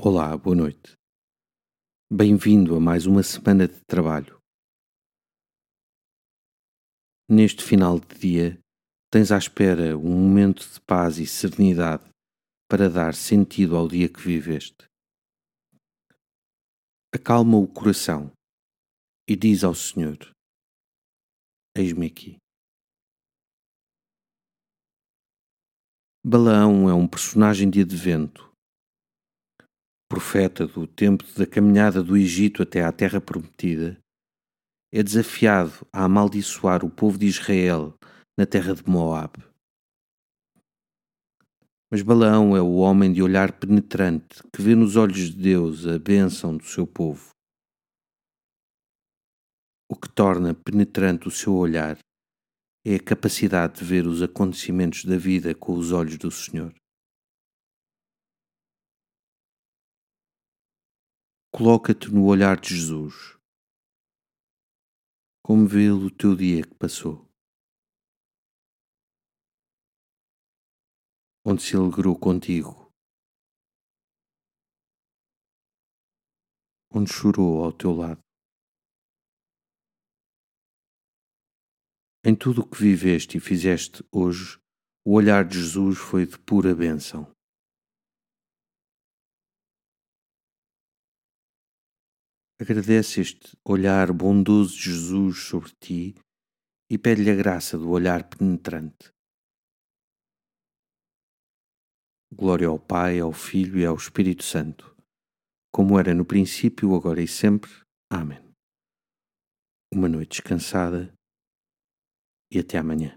Olá, boa noite. Bem-vindo a mais uma semana de trabalho. Neste final de dia, tens à espera um momento de paz e serenidade para dar sentido ao dia que viveste. Acalma o coração e diz ao Senhor: Eis-me aqui. Balaão é um personagem de advento profeta do tempo da caminhada do Egito até à Terra Prometida, é desafiado a amaldiçoar o povo de Israel na terra de Moab. Mas Balaão é o homem de olhar penetrante que vê nos olhos de Deus a bênção do seu povo. O que torna penetrante o seu olhar é a capacidade de ver os acontecimentos da vida com os olhos do Senhor. Coloca-te no olhar de Jesus. Como vê o teu dia que passou. Onde se alegrou contigo. Onde chorou ao teu lado. Em tudo o que viveste e fizeste hoje, o olhar de Jesus foi de pura bênção. Agradece este olhar bondoso de Jesus sobre ti e pede-lhe a graça do olhar penetrante. Glória ao Pai, ao Filho e ao Espírito Santo, como era no princípio, agora e sempre. Amém. Uma noite descansada e até amanhã.